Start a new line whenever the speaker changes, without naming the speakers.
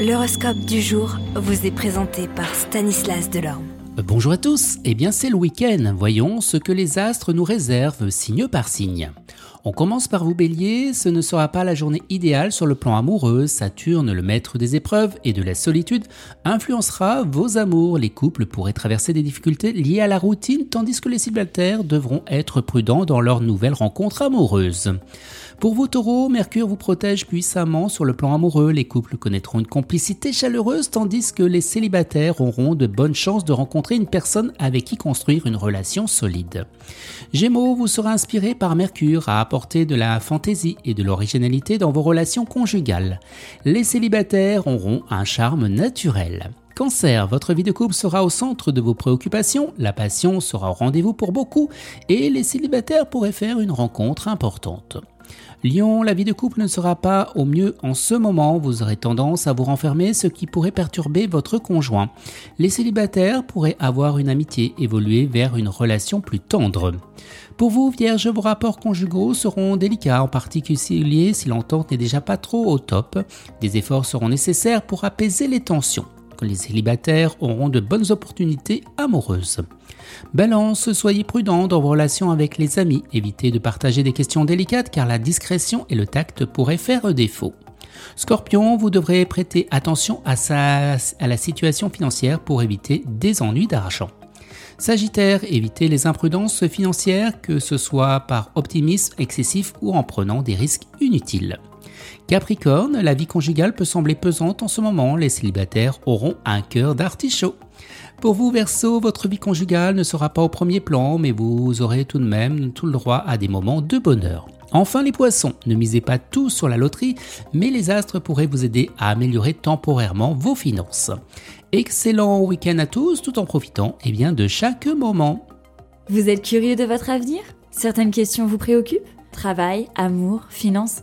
L'horoscope du jour vous est présenté par Stanislas Delorme.
Bonjour à tous, eh bien c'est le week-end, voyons ce que les astres nous réservent signe par signe. On commence par vous bélier, ce ne sera pas la journée idéale sur le plan amoureux, Saturne, le maître des épreuves et de la solitude, influencera vos amours, les couples pourraient traverser des difficultés liées à la routine tandis que les célibataires devront être prudents dans leurs nouvelles rencontres amoureuses. Pour vous taureaux, Mercure vous protège puissamment sur le plan amoureux, les couples connaîtront une complicité chaleureuse tandis que les célibataires auront de bonnes chances de rencontrer une personne avec qui construire une relation solide. Gémeaux, vous serez inspiré par Mercure à apporter de la fantaisie et de l'originalité dans vos relations conjugales. Les célibataires auront un charme naturel. Cancer, votre vie de couple sera au centre de vos préoccupations, la passion sera au rendez-vous pour beaucoup et les célibataires pourraient faire une rencontre importante. Lion, la vie de couple ne sera pas au mieux en ce moment, vous aurez tendance à vous renfermer, ce qui pourrait perturber votre conjoint. Les célibataires pourraient avoir une amitié évoluer vers une relation plus tendre. Pour vous, Vierge, vos rapports conjugaux seront délicats, en particulier si l'entente n'est déjà pas trop au top. Des efforts seront nécessaires pour apaiser les tensions les célibataires auront de bonnes opportunités amoureuses. Balance, soyez prudent dans vos relations avec les amis, évitez de partager des questions délicates car la discrétion et le tact pourraient faire défaut. Scorpion, vous devrez prêter attention à, à la situation financière pour éviter des ennuis d'argent. Sagittaire, évitez les imprudences financières, que ce soit par optimisme excessif ou en prenant des risques inutiles. Capricorne, la vie conjugale peut sembler pesante en ce moment, les célibataires auront un cœur d'artichaut. Pour vous, Verseau, votre vie conjugale ne sera pas au premier plan, mais vous aurez tout de même tout le droit à des moments de bonheur. Enfin, les poissons, ne misez pas tout sur la loterie, mais les astres pourraient vous aider à améliorer temporairement vos finances. Excellent week-end à tous, tout en profitant eh bien, de chaque moment.
Vous êtes curieux de votre avenir? Certaines questions vous préoccupent? Travail, amour, finances